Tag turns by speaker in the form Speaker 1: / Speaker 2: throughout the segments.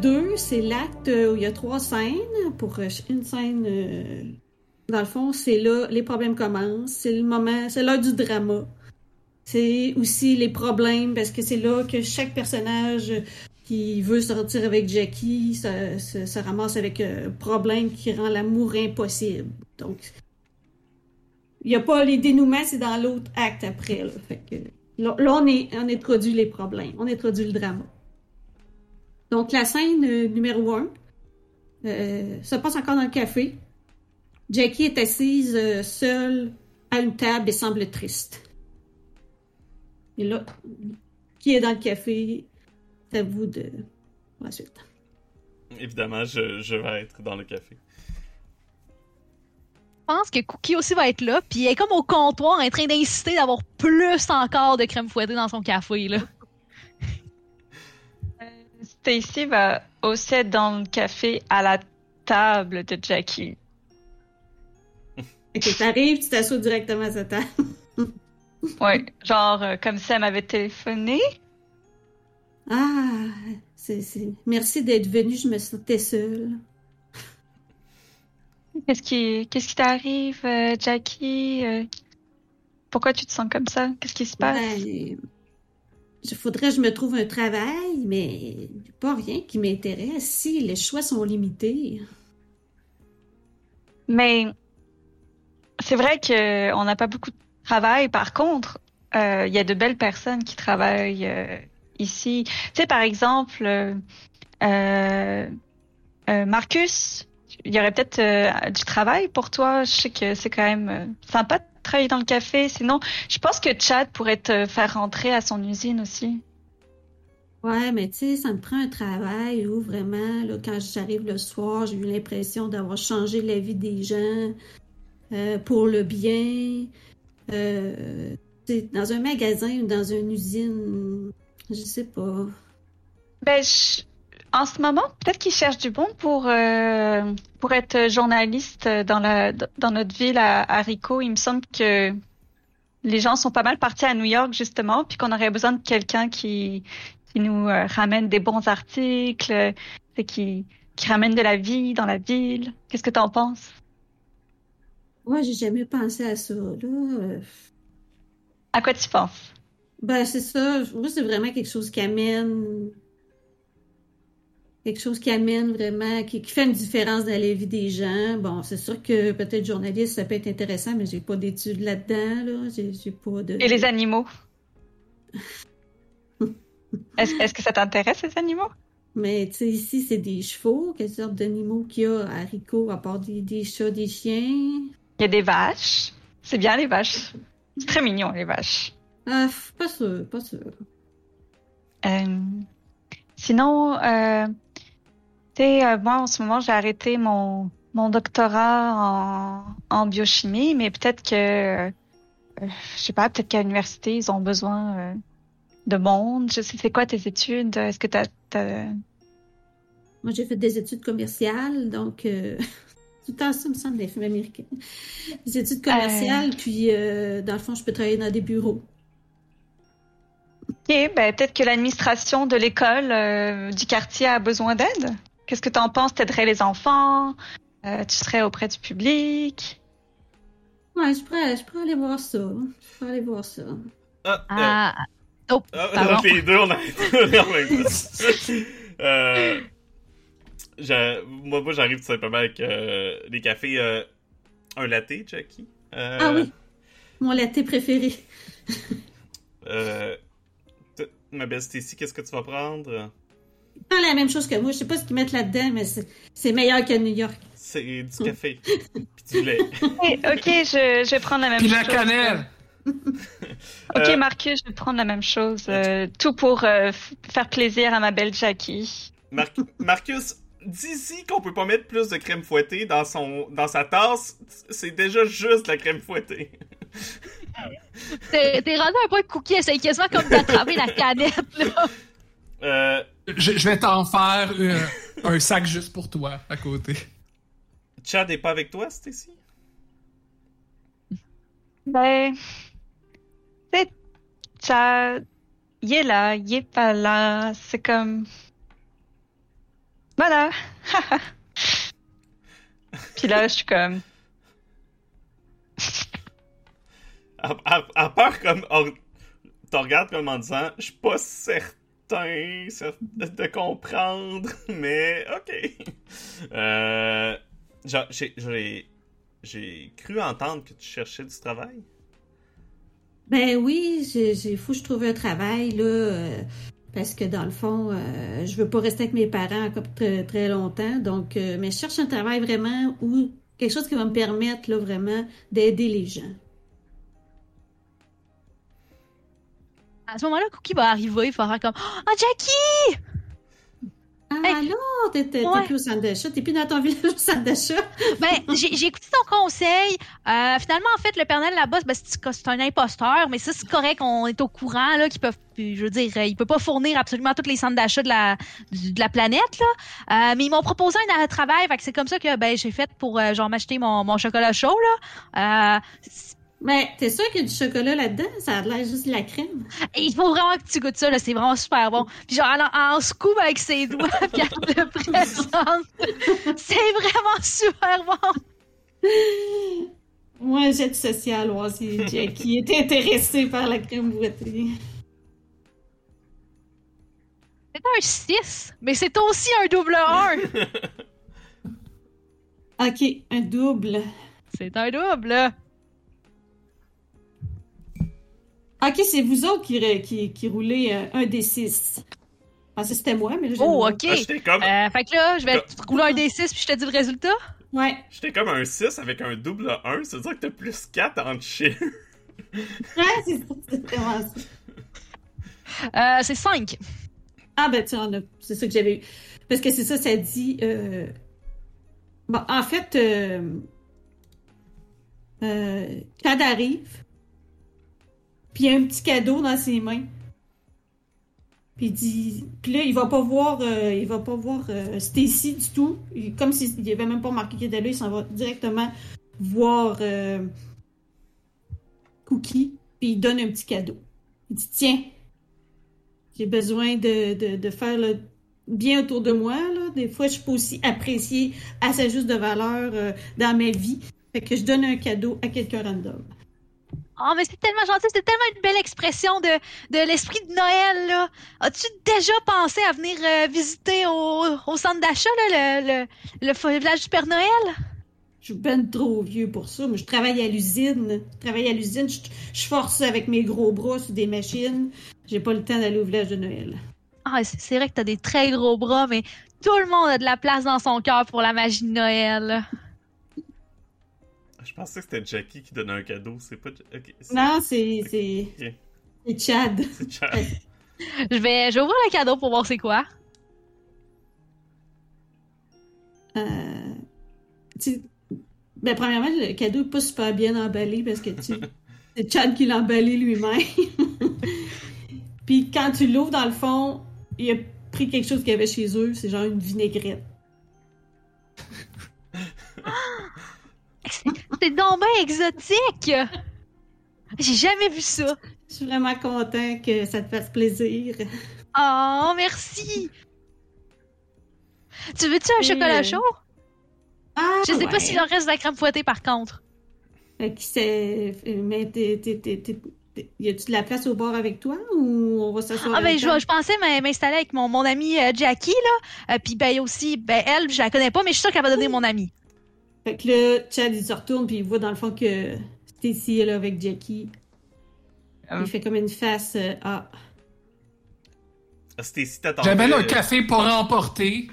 Speaker 1: 2, c'est l'acte où il y a trois scènes. Pour euh, une scène, euh, dans le fond, c'est là, les problèmes commencent. C'est le moment, c'est l'heure du drama. C'est aussi les problèmes, parce que c'est là que chaque personnage qui veut sortir avec Jackie se, se, ramasse avec un problème qui rend l'amour impossible. Donc, il n'y a pas les dénouements, c'est dans l'autre acte après. Là, là, on, est, on introduit les problèmes, on introduit le drama. Donc, la scène euh, numéro un euh, se passe encore dans le café. Jackie est assise euh, seule à une table et semble triste. Et là, qui est dans le café? C'est à vous de... la suite.
Speaker 2: Évidemment, je, je, vais être dans le café.
Speaker 3: Je pense que Cookie aussi va être là, puis elle est comme au comptoir en train d'insister d'avoir plus encore de crème fouettée dans son café, là.
Speaker 4: Stacy va aussi dans le café à la table de Jackie.
Speaker 1: Ok, t'arrives, tu t'assois directement à sa table.
Speaker 4: ouais, genre euh, comme si elle m'avait téléphoné.
Speaker 1: Ah, c'est, merci d'être venu, je me sentais seule.
Speaker 4: Qu'est-ce qui, qu'est-ce qui t'arrive, euh, Jackie? Euh, pourquoi tu te sens comme ça? Qu'est-ce qui se passe?
Speaker 1: Ben, il faudrait que je me trouve un travail, mais pas rien qui m'intéresse si les choix sont limités.
Speaker 4: Mais c'est vrai qu'on n'a pas beaucoup de travail. Par contre, euh, il y a de belles personnes qui travaillent euh, ici. Tu sais, par exemple, euh, Marcus, il y aurait peut-être du travail pour toi. Je sais que c'est quand même sympa travailler dans le café. Sinon, je pense que Chad pourrait te faire rentrer à son usine aussi.
Speaker 1: Ouais, mais tu sais, ça me prend un travail où vraiment, là, quand j'arrive le soir, j'ai eu l'impression d'avoir changé la vie des gens euh, pour le bien. Euh, dans un magasin ou dans une usine, je sais pas.
Speaker 4: Ben, je, en ce moment, peut-être qu'ils cherchent du bon pour euh, pour être journaliste dans la dans notre ville à, à, Rico. Il me semble que les gens sont pas mal partis à New York justement, puis qu'on aurait besoin de quelqu'un qui qui nous euh, ramène des bons articles, et qui qui ramène de la vie dans la ville. Qu'est-ce que tu en penses?
Speaker 1: Moi, j'ai jamais pensé à ça. Là.
Speaker 4: À quoi tu penses?
Speaker 1: Ben c'est ça. Moi, c'est vraiment quelque chose qui amène quelque chose qui amène vraiment, qui, fait une différence dans la vie des gens. Bon, c'est sûr que peut-être journaliste, ça peut être intéressant, mais j'ai pas d'études là-dedans, là. J'ai, pas de...
Speaker 4: Et les animaux? est-ce, que ça t'intéresse, les animaux?
Speaker 1: Mais tu sais, ici, c'est des chevaux. Quelle sorte d'animaux qu'il y a à Rico, à part des, chats, des chiens?
Speaker 4: Il y a des vaches. C'est bien, les vaches. C'est très mignon, les vaches.
Speaker 1: Ah, pas sûr, pas sûr.
Speaker 4: Euh, sinon, euh, euh, moi, en ce moment, j'ai arrêté mon, mon doctorat en, en biochimie, mais peut-être que, euh, je sais pas, peut-être qu'à l'université, ils ont besoin euh, de monde. Je sais, c'est quoi tes études? Est-ce que tu as,
Speaker 1: Moi, j'ai fait des études commerciales, donc tout le temps, ça me semble des films américains. Des études commerciales, puis dans le fond, je peux travailler dans des bureaux.
Speaker 4: Ok, ben peut-être que l'administration de l'école du quartier a besoin d'aide? Qu'est-ce que tu en penses? T'aiderais les enfants? Euh, tu serais auprès du public?
Speaker 1: Ouais, je pourrais, je pourrais aller voir ça. Je pourrais aller voir ça.
Speaker 2: Ah,
Speaker 3: ah.
Speaker 2: Euh... Oh, ah, les deux, on a euh, moi, moi j'arrive tout simplement avec euh, des cafés. Euh, un latte, Jackie.
Speaker 1: Euh, ah oui, mon latte préféré.
Speaker 2: euh, ma belle Stacy, qu'est-ce que tu vas prendre?
Speaker 1: Pas la même chose que moi. Je sais pas ce qu'ils mettent là-dedans, mais c'est meilleur qu'à New York.
Speaker 2: C'est du café. Puis du lait.
Speaker 4: ok, je, je, vais prendre la même
Speaker 5: Puis
Speaker 4: chose.
Speaker 5: la cannelle.
Speaker 4: ok, Marcus, je vais prendre la même chose. tout pour faire plaisir à ma belle Jackie.
Speaker 2: Marcus, d'ici qu'on peut pas mettre plus de crème fouettée dans son dans sa tasse, c'est déjà juste la crème fouettée.
Speaker 3: T'es rendu un peu de cookie, c'est quasiment comme d'attraper la canette, là.
Speaker 5: Euh... Je, vais t'en faire euh, un sac juste pour toi, à côté.
Speaker 2: Chad est pas avec toi, Stacy?
Speaker 4: Ben... C'est... Chad... Il est là, il est pas là, c'est comme... Voilà. Puis là, je suis comme.
Speaker 2: à, part comme. tu regardes comme en disant, je suis pas certain de, comprendre, mais ok. Euh, j'ai, cru entendre que tu cherchais du travail.
Speaker 1: Ben oui, j'ai, faut que je trouve un travail, là. Euh, parce que dans le fond, euh, je veux pas rester avec mes parents encore très, très longtemps. Donc, euh, mais je cherche un travail vraiment ou quelque chose qui va me permettre là, vraiment d'aider les gens.
Speaker 3: À ce moment-là, Cookie va arriver, il fera comme Oh Jackie!
Speaker 1: Ah non, t'es plus au centre d'achat, t'es plus dans ton village au centre d'achat.
Speaker 3: ben, j'ai écouté ton conseil. Euh, finalement, en fait, le Père là-bas, ben, c'est un imposteur, mais ça, c'est correct, on est au courant, là, qu'ils peuvent, je veux dire, il peut pas fournir absolument tous les centres d'achat de la, de la planète, là. Euh, mais ils m'ont proposé un travail, fait que c'est comme ça que, ben, j'ai fait pour, euh, genre, m'acheter mon, mon chocolat chaud, là.
Speaker 1: Mais t'es sûr qu'il y a du chocolat là-dedans? Ça a l'air juste de la crème.
Speaker 3: il faut vraiment que tu goûtes ça, là. C'est vraiment super bon. Puis genre, en, en scoop avec ses doigts, puis elle le présente. C'est vraiment super bon.
Speaker 1: Moi, j'ai du social, moi, si Jackie était intéressé par la crème boîtée.
Speaker 3: C'est un 6, mais c'est aussi un double 1.
Speaker 1: ok, un double.
Speaker 3: C'est un double.
Speaker 1: Ok, c'est vous autres qui, qui, qui roulez euh, un des six. Ah, c'était moi, mais là,
Speaker 3: Oh, ok. Ah, comme... euh, fait que là, je vais rouler un des six puis je te dis le résultat.
Speaker 1: Ouais.
Speaker 2: J'étais comme un 6 avec un double 1, ça veut dire que t'as plus 4 en chien.
Speaker 1: ouais, c'est c'est vraiment ça.
Speaker 3: Euh, c'est 5.
Speaker 1: Ah, ben, tu c'est ça que j'avais eu. Parce que c'est ça, ça dit. Euh... Bon, en fait, euh... Euh... Chad arrive, puis il y a un petit cadeau dans ses mains. Puis dit, puis là il va pas voir, euh, il va pas voir euh, Stacy du tout, comme s'il avait même pas marqué qu'il était là, il s'en va directement voir euh, Cookie, puis il donne un petit cadeau. Il dit tiens, j'ai besoin de, faire le bien autour de moi. Des fois je pas aussi appréciée à sa juste valeur dans ma vie, fait que je donne un cadeau à quelqu'un random.
Speaker 3: Oh, mais c'est tellement gentil, c'est tellement une belle expression de, de l'esprit de Noël, là. As-tu déjà pensé à venir euh, visiter au, au centre d'achat, là, le, le, le, village du Père Noël?
Speaker 1: Je suis ben trop vieux pour ça, mais je travaille à l'usine. Je travaille à l'usine, je, je, force avec mes gros bras sur des machines. J'ai pas le temps d'aller au village de Noël.
Speaker 3: Ah, c'est vrai que t'as des très gros bras, mais tout le monde a de la place dans son cœur pour la magie de Noël.
Speaker 2: Je pensais que c'était Jackie qui donnait un cadeau. C'est pas.
Speaker 1: non, c'est. C'est Chad.
Speaker 2: C'est Chad.
Speaker 3: je, vais, je vais ouvrir le cadeau pour voir c'est quoi.
Speaker 1: Euh. Tu... Ben, premièrement, le cadeau n'est pas super bien emballé parce que tu... c'est Chad qui l'a emballé lui-même. Puis quand tu l'ouvres, dans le fond, il a pris quelque chose qu'il y avait chez eux. C'est genre une vinaigrette.
Speaker 3: C'est donc bien exotique! J'ai jamais vu ça.
Speaker 1: Je suis vraiment content que ça te fasse plaisir.
Speaker 3: Oh, merci! Tu veux-tu un chocolat chaud?
Speaker 1: Ah,
Speaker 3: Je sais pas s'il en reste de la crème fouettée par contre.
Speaker 1: Fait que c'est. Mais t'es. Y a-tu de la place au bord avec toi ou on va s'asseoir
Speaker 3: Ah ben je, je, pensais m'installer avec mon, mon ami euh, Jackie là, euh, puis ben aussi ben elle je la connais pas mais je suis sûre qu'elle va donner mon ami.
Speaker 1: Fait que là, Chad, il se retourne, puis il voit dans le fond que Stacy est là avec Jackie. Il fait comme une face. Euh, ah.
Speaker 2: ah. Stacy t'attendait.
Speaker 5: J'amène un café pour emporter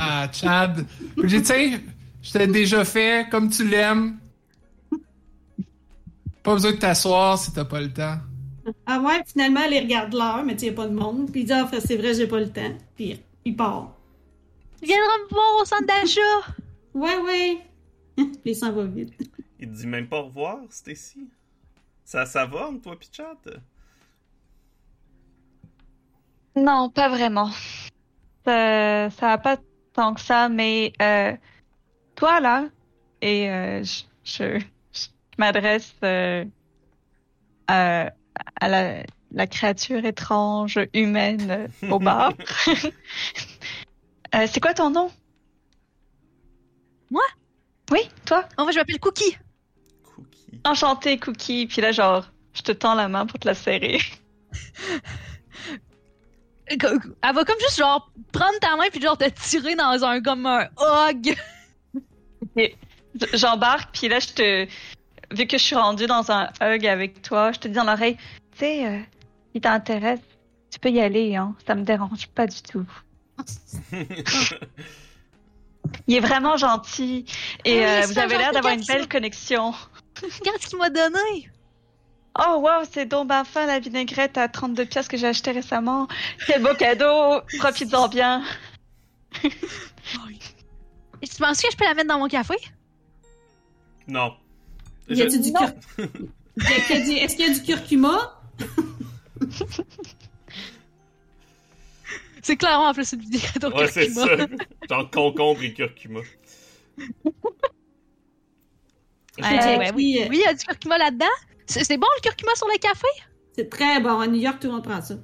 Speaker 5: à Chad. J'ai dit, tiens, je t'ai déjà fait comme tu l'aimes. Pas besoin de t'asseoir si t'as pas le temps.
Speaker 1: Ah ouais, finalement, elle regarde l'heure, mais tu sais, y a pas de monde. Puis il dit, ah, c'est vrai, j'ai pas le temps. Puis il part.
Speaker 3: Tu viendras me voir au centre d'achat.
Speaker 1: Ouais, ouais. Les s'en va vite.
Speaker 2: Il te dit même pas au revoir, Stacy. Ça, ça va, toi pis Chad?
Speaker 4: Non, pas vraiment. Ça, ça va pas tant que ça, mais euh, toi là, et euh, je, je, je m'adresse euh, à, à la, la créature étrange humaine au bar. Euh, c'est quoi ton nom?
Speaker 3: Moi?
Speaker 4: Oui, toi?
Speaker 3: En fait, je m'appelle Cookie.
Speaker 2: Cookie.
Speaker 4: Enchanté, Cookie. Puis là, genre, je te tends la main pour te la serrer.
Speaker 3: Elle va comme juste genre prendre ta main puis genre te tirer dans un comme un hug.
Speaker 4: Et J'embarque, puis là, je te. Vu que je suis rendue dans un hug avec toi, je te dis dans l'oreille, tu sais, euh, si t'intéresse, tu peux y aller, hein. Ça me dérange pas du tout. Il est vraiment gentil. Et
Speaker 3: Ah oui,
Speaker 4: euh, vous avez l'air d'avoir une belle connexion.
Speaker 3: Regarde ce qu'il m'a donné.
Speaker 4: Oh wow, c'est donc ben fin la vinaigrette à 32 pièces que j'ai acheté récemment. Quel beau cadeau. Profites-en bien.
Speaker 3: Et tu penses que je peux la mettre dans mon café?
Speaker 2: non.
Speaker 1: Y a-tu cur... Du- Est-ce qu'il y a du curcuma?
Speaker 3: C'est clairement en plus une vidéo au
Speaker 2: Ouais, c'est ça.
Speaker 3: curcuma.
Speaker 2: Genre concombre et curcuma.
Speaker 3: Euh, ouais, oui.
Speaker 1: euh,
Speaker 3: oui, il y a du curcuma là-dedans. C'est c'est bon le curcuma sur le café?
Speaker 1: C'est très bon. À New York, tout le monde prend ça.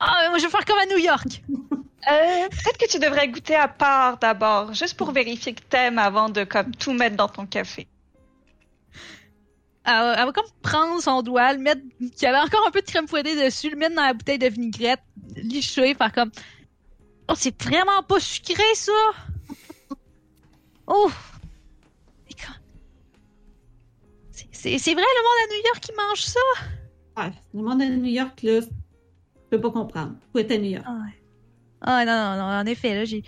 Speaker 3: Ah, moi je vais faire comme à New York.
Speaker 4: Euh, peut-être que tu devrais goûter à part d'abord, juste pour vérifier que t'aimes avant de comme tout mettre dans ton café.
Speaker 3: Elle, va- elle va comme prendre son doigt, le mettre, qu'il y avait encore un peu de crème fouettée dessus, le mettre dans la bouteille de vinaigrette, licher, faire comme. Oh, c'est vraiment pas sucré ça! Oh! C'est- vrai, le monde à New York qui mange ça?
Speaker 1: Ouais, le monde à New York, là, je peux pas comprendre. Faut être à New York?
Speaker 3: Ah, ouais. Ah, non, non, non, en effet, là, j'ai.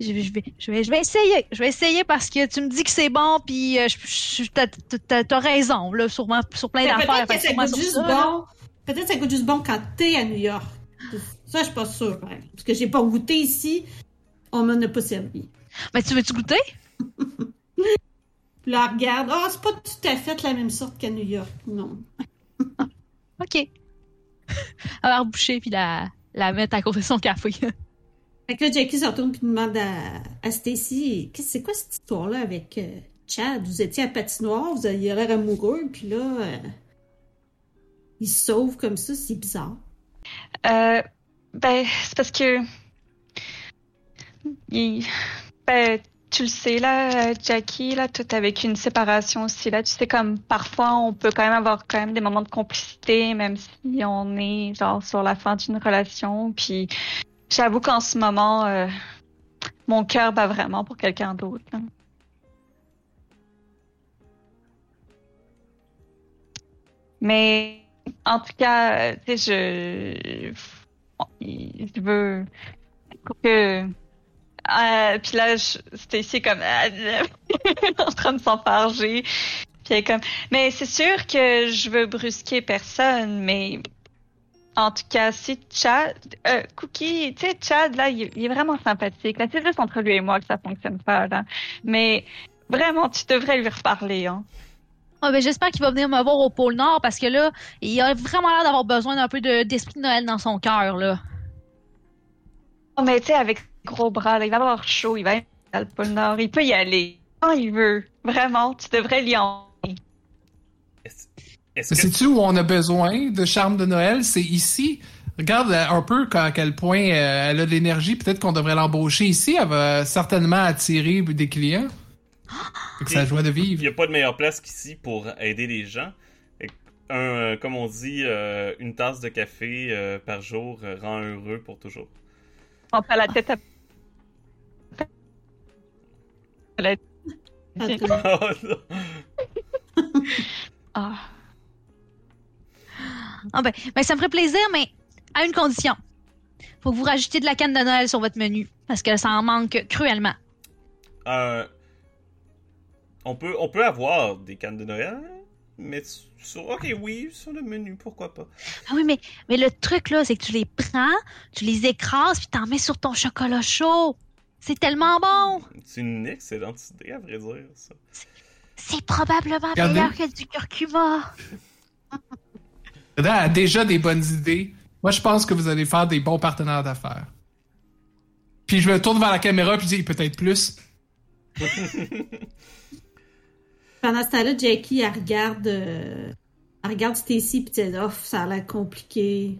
Speaker 3: Je vais, je, vais, je, vais, je vais essayer. Je vais essayer parce que tu me dis que c'est bon, puis euh, je- t'as- t'as raison, là, sûrement, sur plein d'affaires.
Speaker 1: Peut-être que ça goûte juste bon. Peut-être que ça goûte juste bon quand t'es à New York. Ça, je suis pas sûre. par exemple. Parce que j'ai pas goûté ici. On m'en a pas servi.
Speaker 3: Mais tu veux-tu goûter?
Speaker 1: Puis là, regarde. Ah, c'est pas tout à fait la même sorte qu'à New York. Non.
Speaker 3: Ok. Elle va reboucher puis la, la mettre à côté de son café.
Speaker 1: Fait que là, Jackie se retourne puis demande à, à Stacy Qu'est-ce- c'est quoi cette histoire-là avec euh, Chad? Vous étiez à patinoire, vous aviez l'air amoureux, puis là, euh, il se sauve comme ça, c'est bizarre.
Speaker 4: Euh, ben, c'est parce que. Ben, tu le sais, là, Jackie, là, toi, t'as vécu une séparation aussi, là. Tu sais, comme parfois, on peut quand même avoir quand même des moments de complicité, même si on est, genre, sur la fin d'une relation. Puis, j'avoue qu'en ce moment, euh, mon cœur bat vraiment pour quelqu'un d'autre. Mais, en tout cas, tu sais, je, je veux que, euh, puis là, ici comme en train de s'enfarger. Puis comme, mais c'est sûr que je veux brusquer personne, mais en tout cas, si Chad, euh, Cookie, tu sais, Chad, là, il, est vraiment sympathique. C'est juste entre lui et moi que ça fonctionne pas, là. Mais vraiment, tu devrais lui reparler, hein.
Speaker 3: Ah, ben, J'espère qu'il va venir me voir au pôle Nord parce que là, il a vraiment l'air d'avoir besoin d'un peu de- d'esprit de Noël dans son cœur. là.
Speaker 4: Oh, mais tu sais, avec ses gros bras, là, il va avoir chaud, il va être dans le pôle Nord, il peut y aller quand il veut. Vraiment, tu devrais lui en...
Speaker 2: Est-ce est-ce
Speaker 5: Mais
Speaker 2: que
Speaker 5: sais-tu où on a besoin de charme de Noël? C'est ici. Regarde euh, un peu à quel point euh, elle a de l'énergie. Peut-être qu'on devrait l'embaucher ici. Elle va certainement attirer des clients. Que ça joie de
Speaker 2: il
Speaker 5: vivre.
Speaker 2: n'y a pas de meilleure place qu'ici pour aider les gens? Un, euh, comme on dit, euh, une tasse de café euh, par jour euh, rend heureux pour toujours.
Speaker 4: On fait la tête à... La-
Speaker 2: Oh, non.
Speaker 4: Ah.
Speaker 3: Ah, ben, ben, ça me ferait plaisir, mais à une condition. Faut que vous rajoutiez de la canne de Noël sur votre menu parce que ça en manque cruellement.
Speaker 2: Euh, on, peut, on peut avoir des cannes de Noël, mais sur, ok, oui, sur le menu, pourquoi pas.
Speaker 3: Ah oui, mais, mais le truc, là, c'est que tu les prends, tu les écrases, puis t'en mets sur ton chocolat chaud. C'est tellement bon!
Speaker 2: C'est une excellente idée, à vrai dire, ça.
Speaker 3: C'est probablement
Speaker 5: Regardez.
Speaker 3: meilleur que du curcuma.
Speaker 5: Reda a déjà des bonnes idées. Moi, je pense que vous allez faire des bons partenaires d'affaires. Puis je me tourne vers la caméra puis je dis peut-être plus.
Speaker 1: Pendant ce temps-là, Jackie, elle regarde, euh, elle regarde Stacy puis elle dit, oh, ça a l'air compliqué.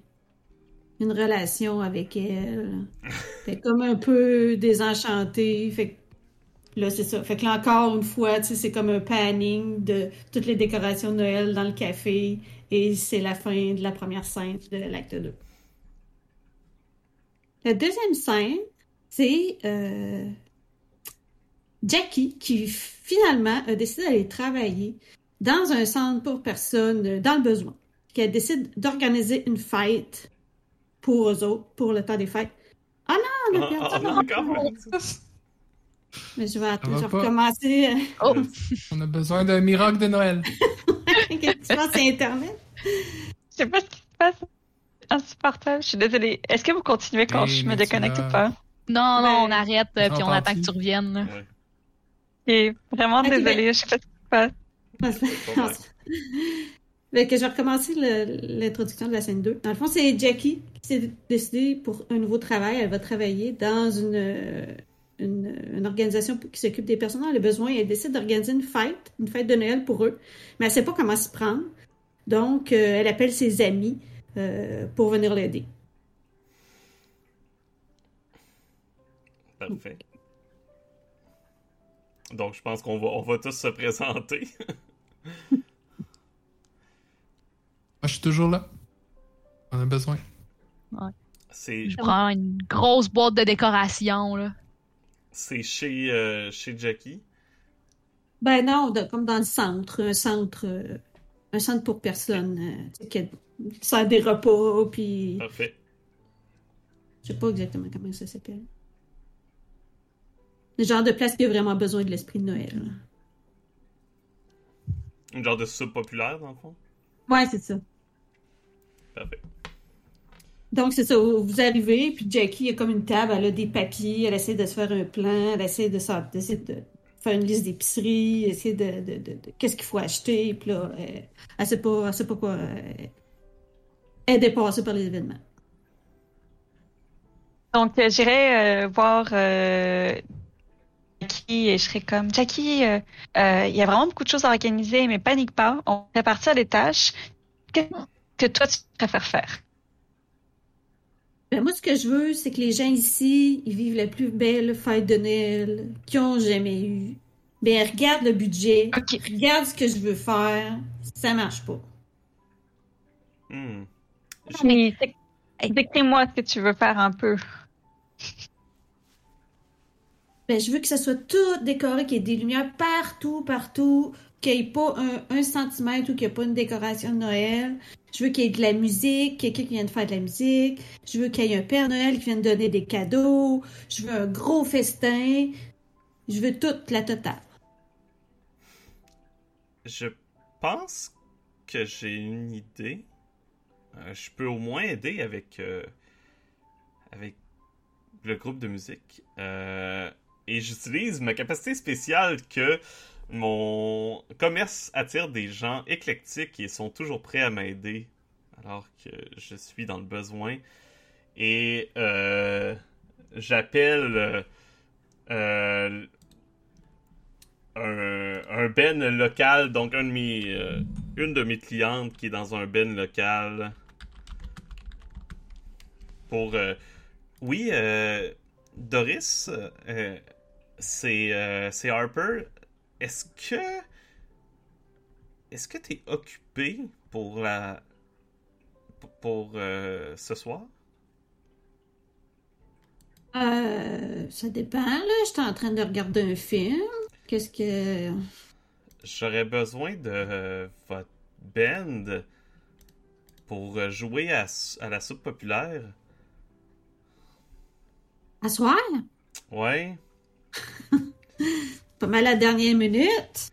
Speaker 1: Une relation avec elle. Fait comme un peu désenchantée. Fait que là, c'est ça. Fait que là, encore une fois, tu sais, c'est comme un panning de toutes les décorations de Noël dans le café. Et c'est la fin de la première scène de l'acte 2. La deuxième scène, c'est euh, Jackie qui finalement a décidé d'aller travailler dans un centre pour personnes euh, dans le besoin. Qu'elle décide d'organiser une fête pour eux autres, pour le temps des fêtes. Ah non, on a
Speaker 2: Ah,
Speaker 1: perdu
Speaker 2: ah, quand même.
Speaker 1: Mais je vais, att-
Speaker 5: Ça va
Speaker 1: je vais recommencer.
Speaker 3: Oh,
Speaker 5: On a besoin d'un miracle de Noël.
Speaker 1: Qu'est-ce que tu penses, c'est Internet?
Speaker 4: Je sais pas ce qui se passe. Insupportable. Je suis désolée. Est-ce que vous continuez quand
Speaker 5: Hey,
Speaker 4: je me déconnecte ou pas?
Speaker 3: non, non,
Speaker 1: Ouais.
Speaker 3: on arrête, euh, puis on attend que tu reviennes. là.
Speaker 2: Ouais,
Speaker 4: Vraiment
Speaker 1: ben-
Speaker 4: désolée. Je sais pas ce qui se passe.
Speaker 2: pas mal.
Speaker 1: Fait que je vais recommencer l'introduction de la scène 2. Dans le fond, c'est Jackie qui s'est décidée pour un nouveau travail. Elle va travailler dans une, euh, une, une organisation qui s'occupe des personnes dans le besoin. Elle décide d'organiser une fête, une fête de Noël pour eux. Mais elle sait pas comment s'y prendre. Donc, euh, elle appelle ses amis euh, pour venir l'aider.
Speaker 2: Parfait. Donc, je pense qu'on va, on va tous se présenter.
Speaker 5: Moi, je suis toujours là. On a besoin.
Speaker 2: C'est
Speaker 3: Je prends une grosse boîte de décoration, là.
Speaker 2: c'est chez, euh, chez Jackie.
Speaker 1: Ben non, de- comme dans le centre, un centre, euh, un centre pour personnes, euh, tu sais, qui qui sert des repas, puis
Speaker 2: Parfait.
Speaker 1: je sais pas exactement comment ça s'appelle. Le genre de place qui a vraiment besoin de l'esprit de Noël.
Speaker 2: Une genre de soupe populaire, dans le fond?
Speaker 1: Ouais, c'est ça.
Speaker 2: Parfait.
Speaker 1: Donc, c'est ça, vous arrivez, puis Jackie a comme une table, elle a des papiers, elle essaie de se faire un plan, elle essaie de, d'essayer de faire une liste d'épicerie, essayer de, de, de- de- qu'est-ce qu'il faut acheter, puis là, elle, elle sait pas, elle sait pas quoi. Elle, elle est dépassée par les événements.
Speaker 4: Donc, euh, j'irai euh, voir euh, Jackie et je serai comme Jackie, euh, euh, il y a vraiment beaucoup de choses à organiser, mais panique pas, on va répartir les tâches. Qu'est-ce que toi tu préfères faire?
Speaker 1: Ben, moi, ce que je veux, c'est que les gens ici, ils vivent la plus belle fête de Noël qu'ils ont jamais eue. Ben, regarde le budget, regarde ce que je veux faire, ça marche pas.
Speaker 2: Hmm.
Speaker 4: Mais décris-moi ce que tu veux faire un peu.
Speaker 1: Ben, je veux que ça soit tout décoré, qu'il y ait des lumières partout, partout, qu'il n'y ait pas un, un centimètre ou qu'il n'y ait pas une décoration de Noël. Je veux qu'il y ait de la musique, quelqu'un qui vienne faire de la musique. Je veux qu'il y ait un Père Noël qui vienne donner des cadeaux. Je veux un gros festin. Je veux toute la totale.
Speaker 2: Je pense que j'ai une idée. Euh, je peux au moins aider avec, euh, avec le groupe de musique. Euh, et j'utilise ma capacité spéciale que mon commerce attire des gens éclectiques et sont toujours prêts à m'aider alors que je suis dans le besoin. Et euh, j'appelle euh, euh, un, ben local, donc un de mes, une de mes clientes qui est dans un ben local. Pour. oui, Doris, c'est euh, c'est Harper. Est-ce que. Est-ce que t'es occupé pour la. pour, euh, ce soir?
Speaker 1: Euh, ça dépend, là. J'étais en train de regarder un film. Qu'est-ce que...
Speaker 2: J'aurais besoin de euh, votre band pour jouer à, à la soupe populaire.
Speaker 1: À soir?
Speaker 2: Ouais.
Speaker 1: Pas mal à la dernière minute.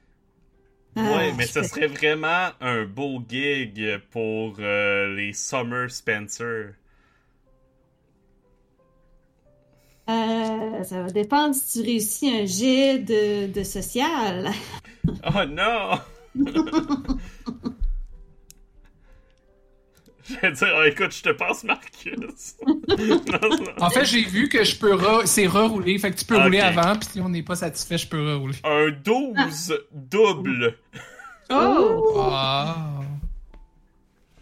Speaker 2: Ouais,
Speaker 1: Ah,
Speaker 2: mais
Speaker 1: je
Speaker 2: ce serait vraiment un beau gig pour euh, les Summer Spencer.
Speaker 1: Euh, ça va dépendre si tu réussis un jet de, de social.
Speaker 2: Oh non! Je vais dire, oh, écoute, je te passe Marcus. Non, non.
Speaker 5: En fait, j'ai vu que je peux re... c'est rerouler. Fait que tu peux rouler avant, puis si on n'est pas satisfait, je peux rerouler.
Speaker 2: Un 12 double.
Speaker 1: Oh!
Speaker 5: Ah.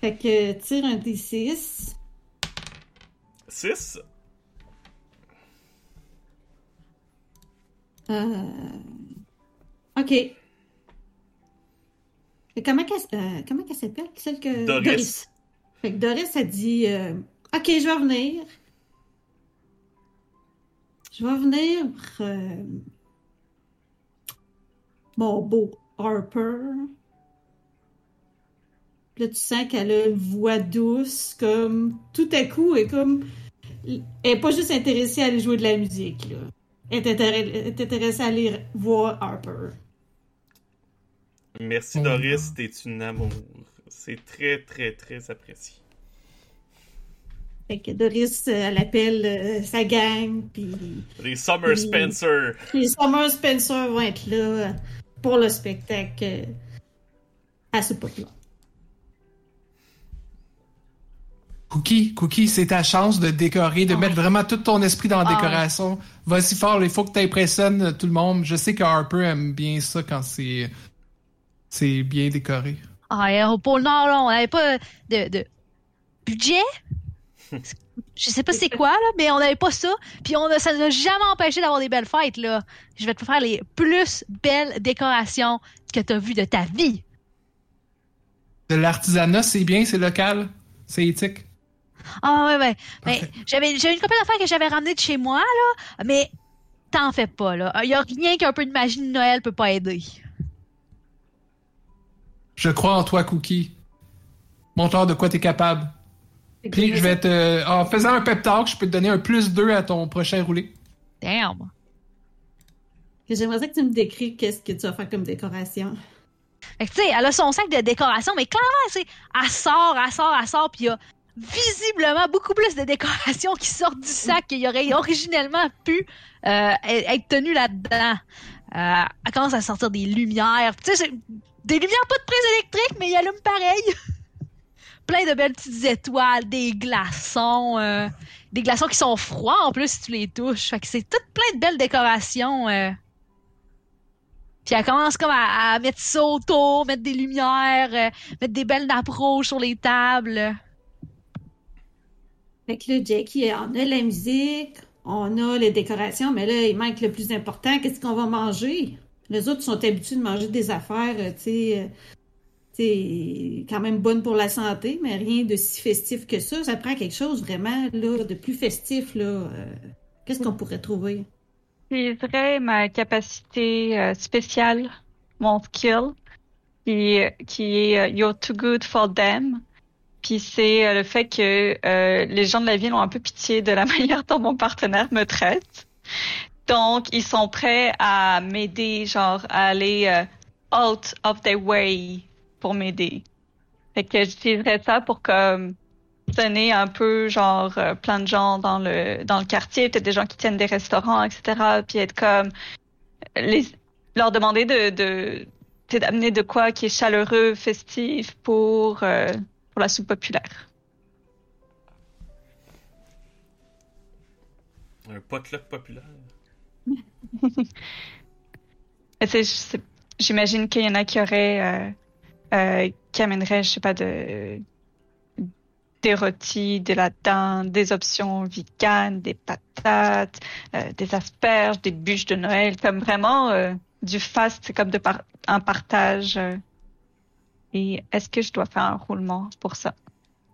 Speaker 1: Fait que tire un D6.
Speaker 2: 6.
Speaker 1: Euh... Ok. Et comment qu'elle euh, qu'elle s'appelle? Celle que...
Speaker 2: Doris.
Speaker 1: Fait que Doris a dit euh, Ok, je vais venir. Je vais venir. euh, Mon beau Harper. Là, tu sens qu'elle a une voix douce, comme tout à coup, elle est comme. Elle est pas juste intéressée à aller jouer de la musique, là. Elle est, intéressée à aller voir Harper.
Speaker 2: Merci. Doris, t'es une amour. C'est très, très, très apprécié.
Speaker 1: Fait que Doris, euh, elle appelle euh, sa gang, puis
Speaker 2: Les Summer. Spencer.
Speaker 1: les Summer Spencer vont être là euh, pour le spectacle à ce pot-là.
Speaker 5: Cookie, Cookie, c'est ta chance de décorer, de
Speaker 3: Ah
Speaker 5: mettre vraiment tout ton esprit dans la
Speaker 3: Ah
Speaker 5: décoration. Vas-y fort, il faut que tu impressionnes tout le monde. Je sais que Harper aime bien ça quand c'est c'est bien décoré.
Speaker 3: Ah, et au pôle Nord, là, on n'avait pas de, de budget? Je sais pas c'est quoi, là, mais on n'avait pas ça. Puis on a, ça nous a jamais empêché d'avoir des belles fêtes, là. Je vais te faire les plus belles décorations que tu as vues de ta vie.
Speaker 5: De l'artisanat, c'est bien, c'est local, c'est éthique.
Speaker 3: Ah, ouais, ouais. Mais j'avais, j'avais une copine d'affaires que j'avais ramenée de chez moi, là. Mais t'en fais pas, là. Il y a rien qu'un peu de magie de Noël peut pas aider.
Speaker 5: Je crois en toi, Cookie. Montre-leur de quoi t'es capable. Puis je vais te. En faisant un pep talk, je peux te donner un plus 2 à ton prochain roulé.
Speaker 3: Damn.
Speaker 1: que J'aimerais ça que tu me décris qu'est-ce que tu vas faire comme décoration.
Speaker 3: Fait que, tu sais, elle a son sac de décoration, mais clairement, tu sais, elle sort, elle sort, elle sort, puis il y a visiblement beaucoup plus de décorations qui sortent du sac qu'il y aurait originellement pu euh, être tenu là-dedans. Euh, elle commence à sortir des lumières. Tu sais, c'est des lumières pas de prise électrique, mais il allume pareil. Plein de belles petites étoiles, des glaçons, euh, des glaçons qui sont froids en plus si tu les touches. Fait que c'est tout plein de belles décorations. euh, puis elle commence comme à, mettre ça autour, mettre des lumières, euh, mettre des belles nappes sur les tables.
Speaker 1: Fait que là, Jackie, on a la musique, on a les décorations, mais là, il manque le plus important, qu'est-ce qu'on va manger? Les autres sont habitués de manger des affaires, euh, euh, tu sais, quand même bonnes pour la santé, mais rien de si festif que ça. Ça prend quelque chose vraiment, là, de plus festif, là. Euh, Qu'est-ce qu'on pourrait trouver?
Speaker 4: J'utiliserais ma capacité spéciale, mon skill, qui, est You're too good for them. Puis c'est le fait que les gens de la ville ont un peu pitié de la manière dont mon partenaire me traite. Donc, ils sont prêts à m'aider, genre à aller euh, out of their way pour m'aider. Fait que j'utiliserais ça pour comme donner un peu genre euh, plein de gens dans le dans le quartier, peut-être des gens qui tiennent des restaurants, etc. Puis être comme les leur demander de de d'amener de quoi qui est chaleureux, festif pour euh, pour la soupe populaire.
Speaker 2: Un potluck populaire.
Speaker 4: J'imagine qu'il y en a qui auraient euh, euh, qui amèneraient, je sais pas, de des rôtis, de la dinde, des options vegan, des patates, euh, des asperges, des bûches de Noël, comme vraiment euh, du fast, c'est comme de par- un partage. euh. Et est-ce que je dois faire un roulement pour ça?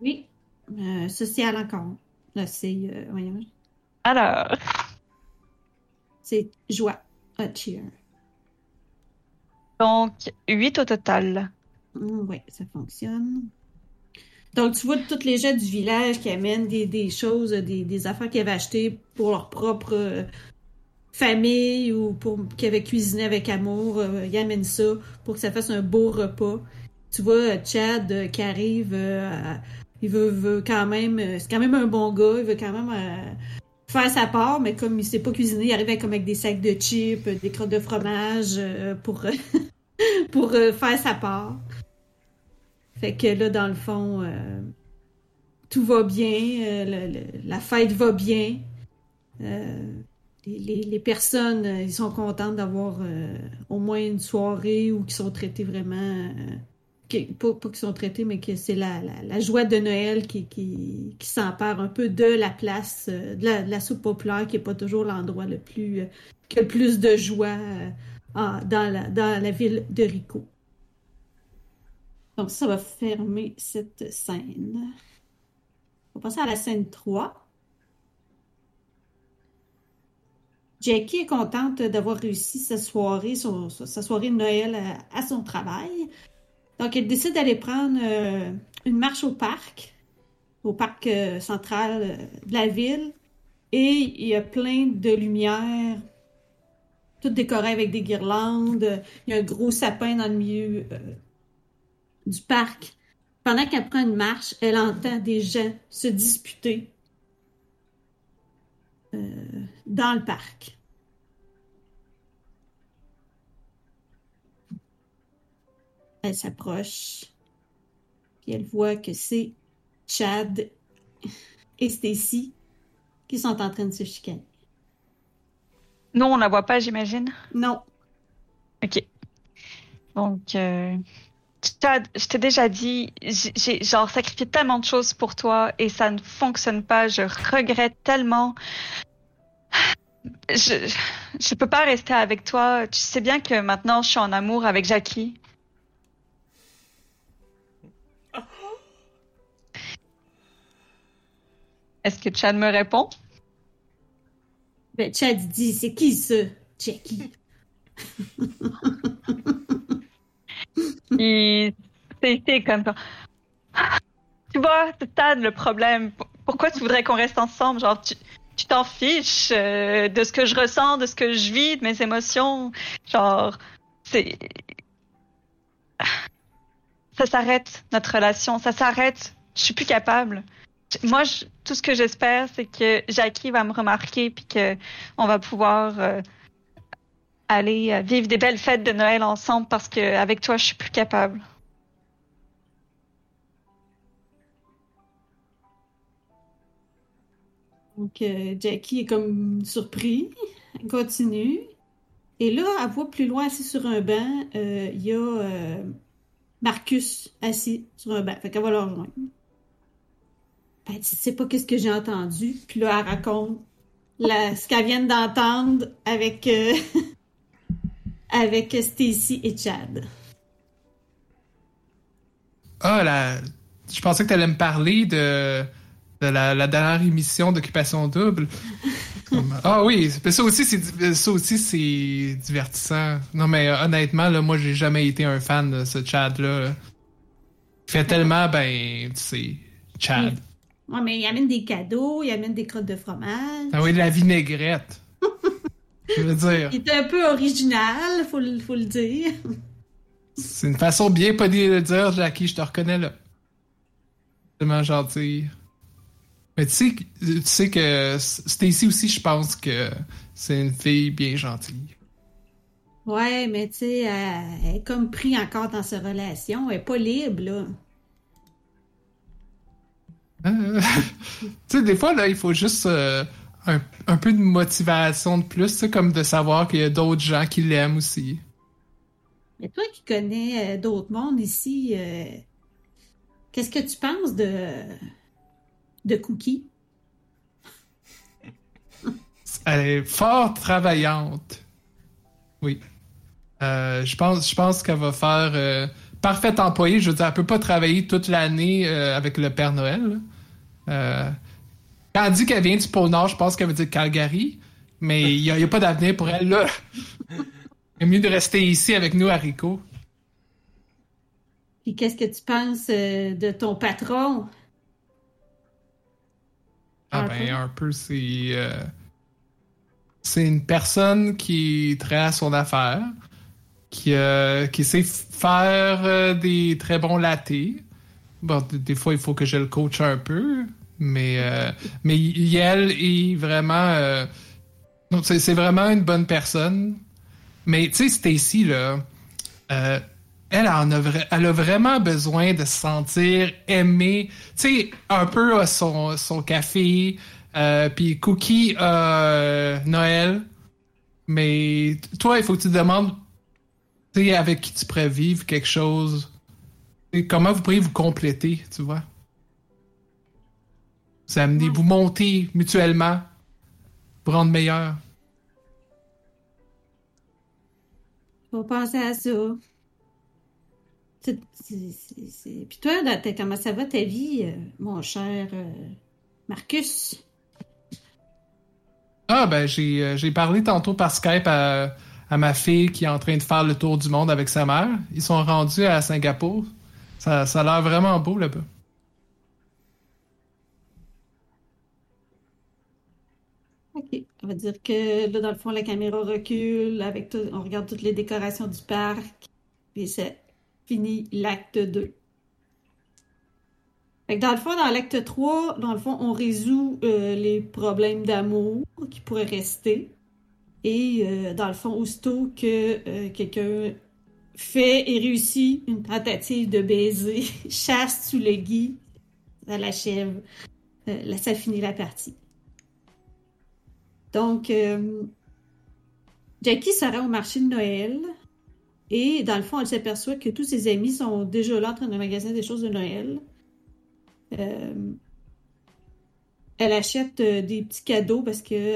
Speaker 1: Oui. Social encore. Là, c'est,
Speaker 4: Alors,
Speaker 1: c'est joie. Ah, cheer.
Speaker 4: donc 8 au total.
Speaker 1: oui, ça fonctionne. Donc, tu vois tous les gens du village qui amènent des, des choses, des, des affaires qu'ils avaient achetées pour leur propre euh, famille ou pour qui avait cuisiné avec amour, euh, il amène ça pour que ça fasse un beau repas. Tu vois euh, Chad qui arrive, à- il veut, veut quand même, c'est quand même un bon gars, il veut quand même faire sa part, mais comme il sait pas cuisiner, il arrive avec, comme avec des sacs de chips, euh, des crottes de fromage euh, pour pour euh, faire sa part. Fait que là, dans le fond, tout va bien, la fête va bien. Les, personnes, ils sont contentes d'avoir au moins une soirée où ils sont traités vraiment. Qui- pas, sont traités, mais que c'est la, joie de Noël qui, s'empare un peu de la place, euh, de, la, soupe populaire, qui n'est pas toujours l'endroit le plus. euh, qui a le plus de joie euh, dans, la, ville de Rico. Donc, ça va fermer cette scène. On va passer à la scène 3. Jackie est contente d'avoir réussi sa soirée, soirée de Noël à son travail. Donc, elle décide d'aller prendre euh, une marche au parc, au parc euh, central euh, de la ville. Et il y a plein de lumières, toutes décorées avec des guirlandes. Il y a un gros sapin dans le milieu du parc. Pendant qu'elle prend une marche, elle entend des gens se disputer dans le parc. Elle s'approche, puis elle voit que c'est Chad et Stacy qui sont en train de se chicaner.
Speaker 4: Non, on la voit pas, j'imagine?
Speaker 1: Non,
Speaker 4: Ok. Donc, euh, Chad, je t'ai déjà dit, j'ai genre sacrifié tellement de choses pour toi et ça ne fonctionne pas. Je regrette tellement. Je, je peux pas rester avec toi. Tu sais bien que maintenant je suis en amour avec Jackie. Est-ce que Chad me répond?
Speaker 1: ben Chad dit c'est qui ça, Jackie?
Speaker 4: Il c'était comme ça. Tu vois, c'est ça le problème. Pourquoi tu voudrais qu'on reste ensemble? Genre, tu tu t'en fiches euh, de ce que je ressens, de ce que je vis, de mes émotions. Genre, c'est. Ça s'arrête, notre relation. Ça s'arrête. Je suis plus capable. Moi, tout ce que j'espère, c'est que Jackie va me remarquer puis que on va pouvoir euh, aller euh, vivre des belles fêtes de Noël ensemble parce que avec toi, je suis plus capable.
Speaker 1: Donc, euh, Jackie est comme surpris, elle continue. Et là, elle voit plus loin, assis sur un banc, il y a Marcus assis sur un banc. Fait qu'elle va le rejoindre. Elle dit, tu sais pas qu'est-ce que j'ai entendu. Puis là, elle raconte la- ce qu'elle vient d'entendre avec, euh, avec Stacy et Chad.
Speaker 5: Ah, la... je pensais que tu allais me parler de, de la, la dernière émission d'Occupation Double. Ah oui, mais ça aussi, c'est ça aussi, c'est divertissant. Non, mais euh, honnêtement, là, moi, j'ai jamais été un fan de ce Chad-là. Il fait tellement, ben, tu sais, Chad.
Speaker 1: Ouais, mais il amène des cadeaux, il amène des crottes de fromage.
Speaker 5: Ah oui, de la vinaigrette. Je veux dire,
Speaker 1: Il est un peu original, faut, le- faut le dire.
Speaker 5: c'est une façon bien polie de le dire, Jackie, je te reconnais là. Tellement gentil. Mais tu sais, que- tu sais que Stacy aussi, je pense que c'est une fille bien gentille.
Speaker 1: Ouais, mais tu sais, elle, elle est comme pris encore dans sa relation. Elle est pas libre, là.
Speaker 5: Euh, tu sais, des fois, là, il faut juste euh, un, un peu de motivation de plus, tu sais, comme de savoir qu'il y a d'autres gens qui l'aiment aussi.
Speaker 1: Mais toi qui connais euh, d'autres mondes ici, euh, qu'est-ce que tu penses de, de Cookie?
Speaker 5: Elle est fort travaillante. Oui. Je pense, je pense qu'elle va faire parfaite employée. Je veux dire, elle peut pas travailler toute l'année euh, avec le Père Noël. Euh, quand elle dit qu'elle vient du pôle Nord, je pense qu'elle veut dire Calgary. Mais il n'y a, pas d'avenir pour elle là. Il est mieux de rester ici avec nous à Rico.
Speaker 1: Puis qu'est-ce que tu penses euh, de ton patron?
Speaker 5: Ah
Speaker 1: Un
Speaker 5: ben,
Speaker 1: peu,
Speaker 5: c'est... euh, c'est une personne qui à son affaire, qui, euh, qui sait faire euh, des très bons latés. Bon, des fois, il faut que je le coach un peu, mais, euh, mais est vraiment. euh, c'est vraiment une bonne personne. Mais tu sais, Stacy, là, euh, elle, en a elle a vraiment besoin de se sentir aimée. Tu sais, un peu à son, son café, euh, puis Cookie Noël. Mais toi, il faut que tu te demandes, tu avec qui tu pourrais vivre quelque chose. Et comment vous pourriez vous compléter, tu vois? Vous amener, vous monter mutuellement pour rendre meilleur.
Speaker 1: Faut penser à ça. C'est- c'est- c'est- Puis toi, comment ça va ta vie, euh, mon cher euh, Marcus?
Speaker 5: Ah, ben, j'ai euh, j'ai parlé tantôt par Skype à, à ma fille qui est en train de faire le tour du monde avec sa mère. Ils sont rendus à Singapour. Ça, ça a l'air vraiment beau là-bas.
Speaker 1: OK. On va dire que là, dans le fond, la caméra recule, avec on regarde toutes les décorations du parc, puis c'est fini l'acte 2. Fait que dans le fond, dans l'acte 3, dans le fond, on résout euh, les problèmes d'amour qui pourraient rester. Et euh, dans le fond, aussitôt que euh, quelqu'un fait et réussit une tentative de baiser, chasse sous le gui, ça l'achève. Euh, là, ça finit la partie. Donc, euh, Jackie se au marché de Noël et dans le fond, elle s'aperçoit que tous ses amis sont déjà là en train de magasiner des choses de Noël. Euh, elle achète euh, des petits cadeaux parce que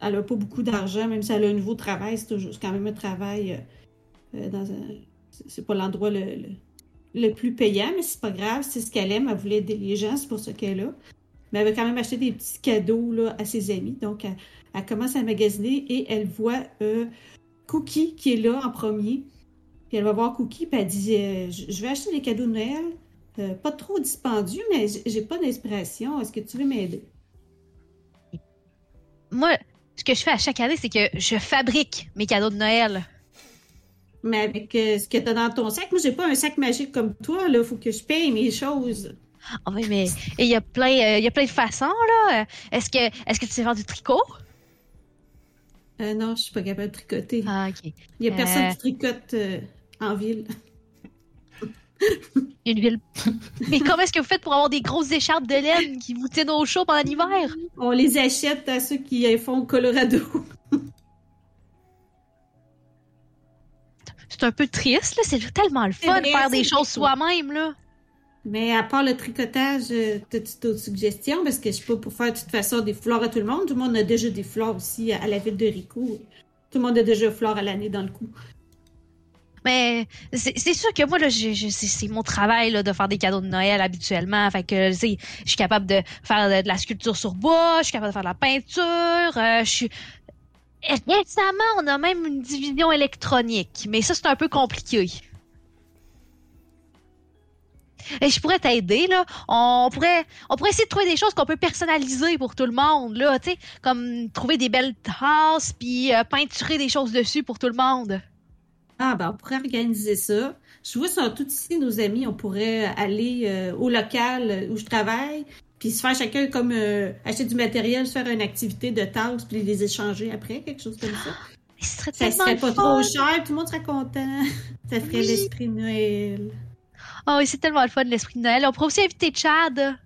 Speaker 1: elle a pas beaucoup d'argent, même si elle a un nouveau travail, c'est quand même un travail un. c'est- pas l'endroit le, plus payant, mais c'est pas grave, c'est ce qu'elle aime. Elle voulait aider les gens, c'est pour ça qu'elle est là. Mais elle veut quand même acheter des petits cadeaux à ses amis. Donc, elle, commence à magasiner et elle voit euh, Cookie qui est là en premier. Puis elle va voir Cookie, puis elle dit euh, Je vais acheter des cadeaux de Noël. Euh, pas trop dispendieux, mais j'ai pas d'inspiration. Est-ce que tu veux m'aider?
Speaker 3: Moi, ce que je fais à chaque année, c'est que je fabrique mes cadeaux de Noël.
Speaker 1: Mais avec euh, ce que t'as dans ton sac, moi, j'ai pas un sac magique comme toi. Là, faut que je paye mes choses.
Speaker 3: Ah oui, mais il y a plein, euh, y a plein de façons là. Est-ce que, est-ce que tu sais faire du tricot?
Speaker 1: Euh, non, je suis pas capable de tricoter.
Speaker 3: Ah ok.
Speaker 1: Il y a personne
Speaker 3: Euh.
Speaker 1: qui tricote en ville.
Speaker 3: Une ville. mais comment est-ce que vous faites pour avoir des grosses écharpes de laine qui vous tiennent au chaud pendant l'hiver?
Speaker 1: On les achète à ceux qui font au Colorado.
Speaker 3: C'est un peu triste là. C'est tellement le fun de faire des choses soi-même là.
Speaker 1: Mais à part le tricotage, euh, t'as-tu d'autres suggestions? Parce que je suis pas pour faire de toute façon des fleurs à tout le monde. Tout le monde a déjà des fleurs aussi à, la ville de Rico. Tout le monde a déjà fleurs à l'année dans le cou.
Speaker 3: Mais c'est sûr que moi, là, c'est mon travail là, de faire des cadeaux de Noël habituellement. Fait que, je suis capable de faire de, de la sculpture sur bois, je suis capable de faire de la peinture. euh, je suis... Récemment, on a même une division électronique, mais ça, c'est un peu compliqué. Et je pourrais t'aider, là. On pourrait, on pourrait essayer de trouver des choses qu'on peut personnaliser pour tout le monde, là, tu sais, comme trouver des belles tasses, puis euh, peinturer des choses dessus pour tout le monde.
Speaker 1: Ah, ben, on pourrait organiser ça. Je vois, sont tous ici, nos amis. On pourrait aller euh, au local euh, où je travaille, puis se faire chacun comme euh, acheter du matériel, se faire une activité de tasses, puis les échanger après, quelque chose comme ça.
Speaker 3: Mais ce serait
Speaker 1: Ça serait pas
Speaker 3: fun.
Speaker 1: trop cher, tout le monde serait content. Ça ferait
Speaker 3: Oui.
Speaker 1: l'esprit de Noël.
Speaker 3: Oh oui, c'est tellement le fun, l'esprit de Noël. On pourrait aussi inviter Chad.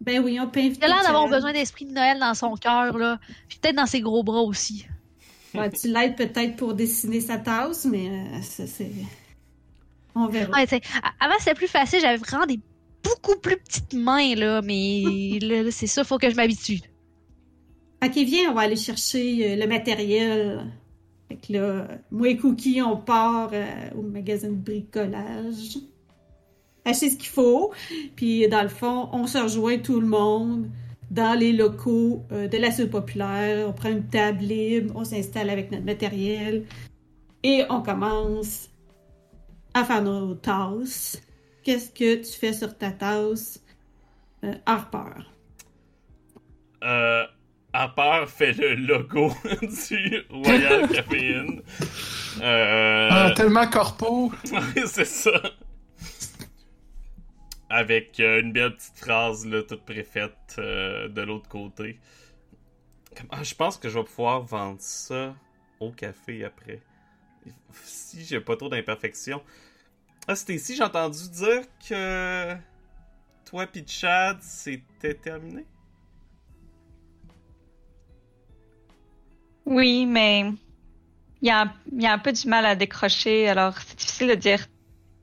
Speaker 1: Ben oui, on peut inviter.
Speaker 3: Il a l'air d'avoir besoin d'esprit de Noël dans son cœur, là. Puis peut-être dans ses gros bras aussi.
Speaker 1: Ouais, tu l'aides peut-être pour dessiner sa tasse, mais euh, ça, c'est. On verra.
Speaker 3: Ouais, avant, c'était plus facile. J'avais vraiment des beaucoup plus petites mains, là. Mais là, c'est ça, faut que je m'habitue.
Speaker 1: Ok, viens, on va aller chercher euh, le matériel. Fait que là, moi et Cookie, on part euh, au magasin de bricolage. Acheter ce qu'il faut. Puis, dans le fond, on se rejoint tout le monde dans les locaux euh, de la Suite populaire. On prend une table libre, on s'installe avec notre matériel. Et on commence à faire nos tasses. Qu'est-ce que tu fais sur ta tasse, euh, Harper?
Speaker 2: Euh, Harper fait le logo du Royal Caféine. Euh...
Speaker 5: Ah, tellement corpo.
Speaker 2: Oui, c'est ça. Avec euh, une belle petite phrase là, toute préfaite euh, de l'autre côté. Ah, je pense que je vais pouvoir vendre ça au café après. Si j'ai pas trop d'imperfections. Ah, c'était ici, j'ai entendu dire que toi pis Chad, c'était terminé?
Speaker 4: Oui, mais il il y a un peu du mal à décrocher, alors c'est difficile de dire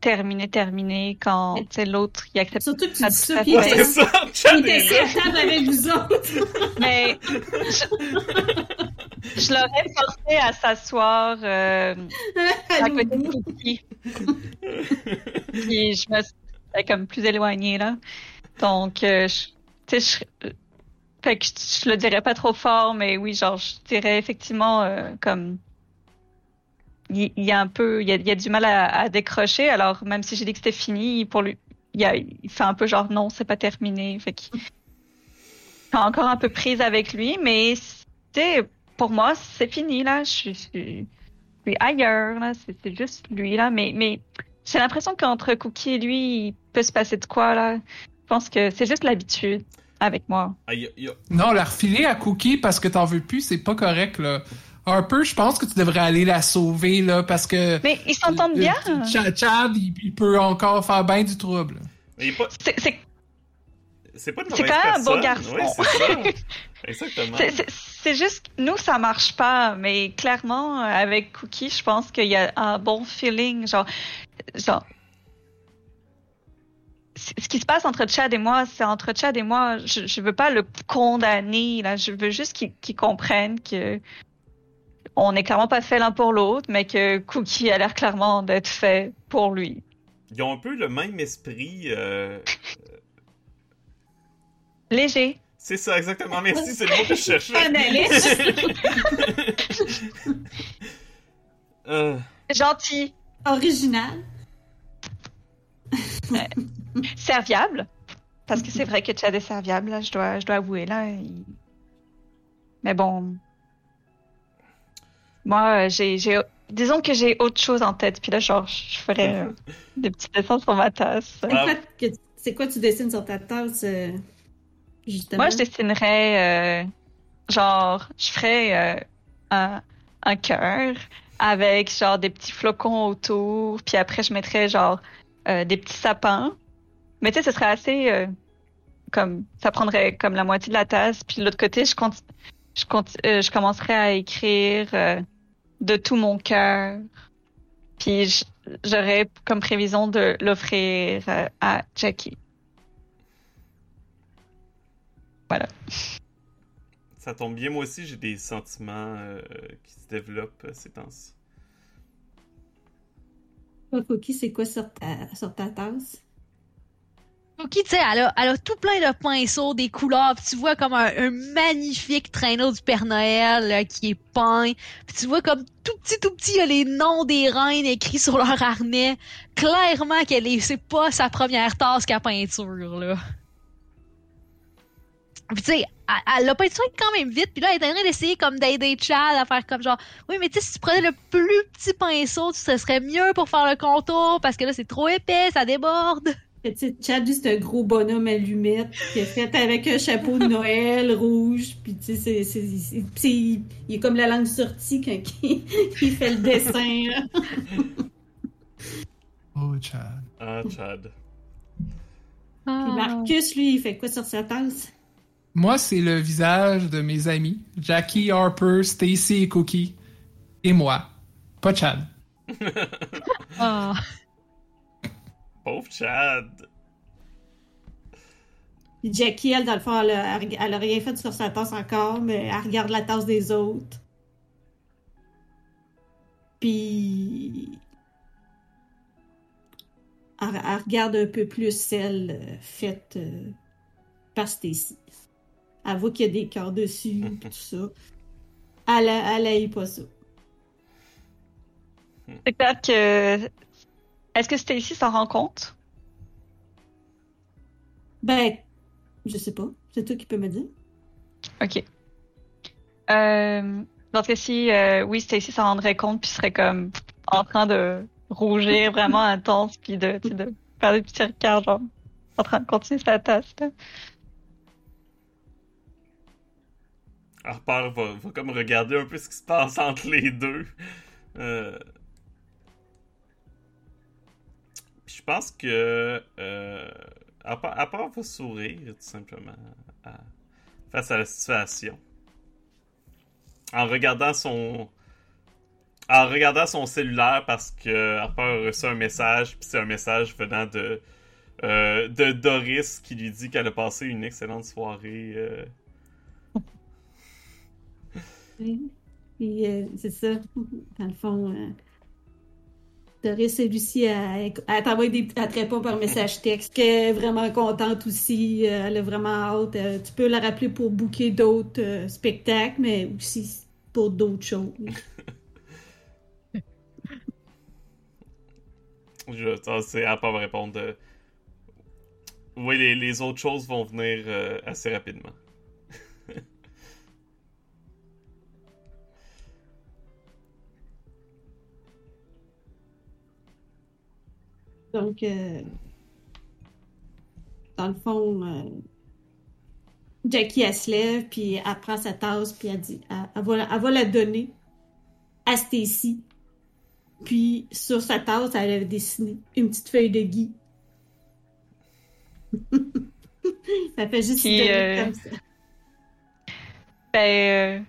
Speaker 4: terminé, terminé quand l'autre il accepte
Speaker 1: Surtout que tu
Speaker 4: pas
Speaker 1: dis ça, puis
Speaker 4: fait.
Speaker 2: Ouais, c'est ça,
Speaker 1: Il était à table avec vous autres.
Speaker 4: Mais je, je l'aurais forcé à s'asseoir euh, à côté de Cookie. Puis je me suis comme plus éloignée là. Donc, euh, je- tu sais, je, fait que je, je le dirais pas trop fort, mais oui, genre, je dirais effectivement euh, comme il, il y a un peu, il y a, il y a du mal à, à décrocher. Alors, même si j'ai dit que c'était fini, pour lui, il, y a, il fait un peu genre non, c'est pas terminé. Fait qu'il est encore un peu prise avec lui, mais tu sais, pour moi, c'est fini là. Je suis, je ailleurs là. C'est c'est juste lui là, mais mais j'ai l'impression qu'entre Cookie et lui, il peut se passer de quoi là. Je pense que c'est juste l'habitude avec moi.
Speaker 2: Ah,
Speaker 5: Non, la refiler à Cookie parce que t'en veux plus, c'est pas correct, là. Harper, je pense que tu devrais aller la sauver, là, parce que...
Speaker 4: Mais ils s'entendent bien.
Speaker 5: Euh, Ch- Chad, il, il peut encore faire bien du trouble.
Speaker 2: mais il est pas-
Speaker 4: C'est- C'est
Speaker 2: C'est pas
Speaker 4: C'est quand même un bon
Speaker 2: personne.
Speaker 4: garçon.
Speaker 2: Exactement.
Speaker 4: c'est- juste que nous, ça marche pas, mais clairement, euh, avec Cookie, je pense qu'il y a un bon feeling. Genre, genre ce qui se passe entre Chad et moi, c'est entre Chad et moi. Je, je veux pas le condamner, là. Je veux juste qu'il qu'il comprenne que on n'est clairement pas fait l'un pour l'autre, mais que Cookie a l'air clairement d'être fait pour lui.
Speaker 2: Ils ont un peu le même esprit. euh,
Speaker 4: Léger.
Speaker 2: C'est ça, exactement. Merci, c'est le mot que je cherchais.
Speaker 1: Analyste.
Speaker 2: Euh,
Speaker 4: Gentil.
Speaker 1: Original.
Speaker 4: serviable. Parce que c'est vrai que Chad est serviable, là, je dois, je dois avouer, là. il- Mais bon. Moi, euh, j'ai, j'ai, disons que j'ai autre chose en tête, puis là, genre, je ferais euh, des petits dessins sur ma tasse.
Speaker 1: C'est quoi que- C'est quoi tu dessines sur ta tasse, euh, justement?
Speaker 4: Moi, je dessinerais, euh, genre, je ferais euh, un, un cœur avec, genre, des petits flocons autour, puis après, je mettrais, genre, euh, des petits sapins. Mais tu sais, ce serait assez, euh, comme, ça prendrait comme la moitié de la tasse, puis de l'autre côté, je compte, je compte, euh, je commencerais à écrire euh, de tout mon cœur. Puis j'aurais comme prévision de l'offrir euh, à Jackie. Voilà.
Speaker 2: ça tombe bien, moi aussi, j'ai des sentiments euh, qui se développent euh, ces temps-ci.
Speaker 1: Cookie, c'est quoi sur ta, sur ta tasse?
Speaker 3: Cookie, tu sais, elle a, elle a tout plein de pinceaux, des couleurs, puis tu vois comme un, un magnifique traîneau du Père Noël là, qui est peint, puis tu vois comme tout petit, tout petit, il y a les noms des reines écrits sur leur harnais. Clairement qu'elle est, c'est pas sa première tasse qu'à peinture, là. Tu sais, elle, elle l'a peinturé quand même vite, puis là, elle est en train d'essayer comme d'aider Chad à faire comme genre, oui, mais tu sais, si tu prenais le plus petit pinceau, ce serait mieux pour faire le contour, parce que là, c'est trop épais, ça déborde.
Speaker 1: Chad, lui, c'est un gros bonhomme allumette qui est fait avec un chapeau de Noël rouge. Puis, tu sais, c'est, c'est, c'est- c'est- il est comme la langue sortie quand il, il fait le dessin. là.
Speaker 5: Oh, Chad.
Speaker 2: Ah, Chad.
Speaker 1: Puis Marcus, lui, il fait quoi sur sa tasse?
Speaker 5: Moi, c'est le visage de mes amis. Jackie, Harper, Stacy et Cookie. Et moi. Pas Chad.
Speaker 3: Ah.
Speaker 2: Pauvre Chad.
Speaker 1: Puis Jackie, elle, dans le fond, elle a, elle a rien fait sur sa tasse encore, mais elle regarde la tasse des autres. Puis. Elle, elle regarde un peu plus celle euh, faite euh, par Stacy. Elle voit qu'il y a des cœurs dessus, pis tout ça. Elle, a- elle haït pas ça.
Speaker 4: C'est clair que. Est-ce que Stacy s'en rend compte?
Speaker 1: Ben, je sais pas. C'est toi qui peux me dire.
Speaker 4: Ok. Euh, dans ce cas-ci, euh, oui, Stacy s'en rendrait compte puis serait comme en train de rougir vraiment intense puis de, de faire des petits regards, genre en train de continuer sa tasse. là.
Speaker 2: Harper va, va comme regarder un peu ce qui se passe entre les deux. Euh... je pense que euh... Harper, Harper va sourire tout simplement à- face à la situation. En regardant son en regardant son cellulaire parce que Harper a reçu un message puis c'est un message venant de euh, de Doris qui lui dit qu'elle a passé une excellente soirée euh,
Speaker 1: Oui. C'est ça. Dans le fond, Doris et Lucie, elle, elle t'envoie des elle te par message texte, qu'elle est vraiment contente aussi. euh, elle a vraiment hâte. Euh, tu peux la rappeler pour booker d'autres euh, spectacles, mais aussi pour d'autres choses.
Speaker 2: Je, ça, c'est à pas me répondre. Oui, les, autres choses vont venir assez rapidement.
Speaker 1: Donc, euh, dans le fond, euh, Jackie, elle se lève, puis elle prend sa tasse, puis elle, dit, elle, elle va, elle va la donner à Stacy. Puis, sur sa tasse, elle avait dessiné une petite feuille de Guy. ça fait juste
Speaker 4: Puis,
Speaker 1: donner
Speaker 4: euh,
Speaker 1: comme ça.
Speaker 4: Ben, euh,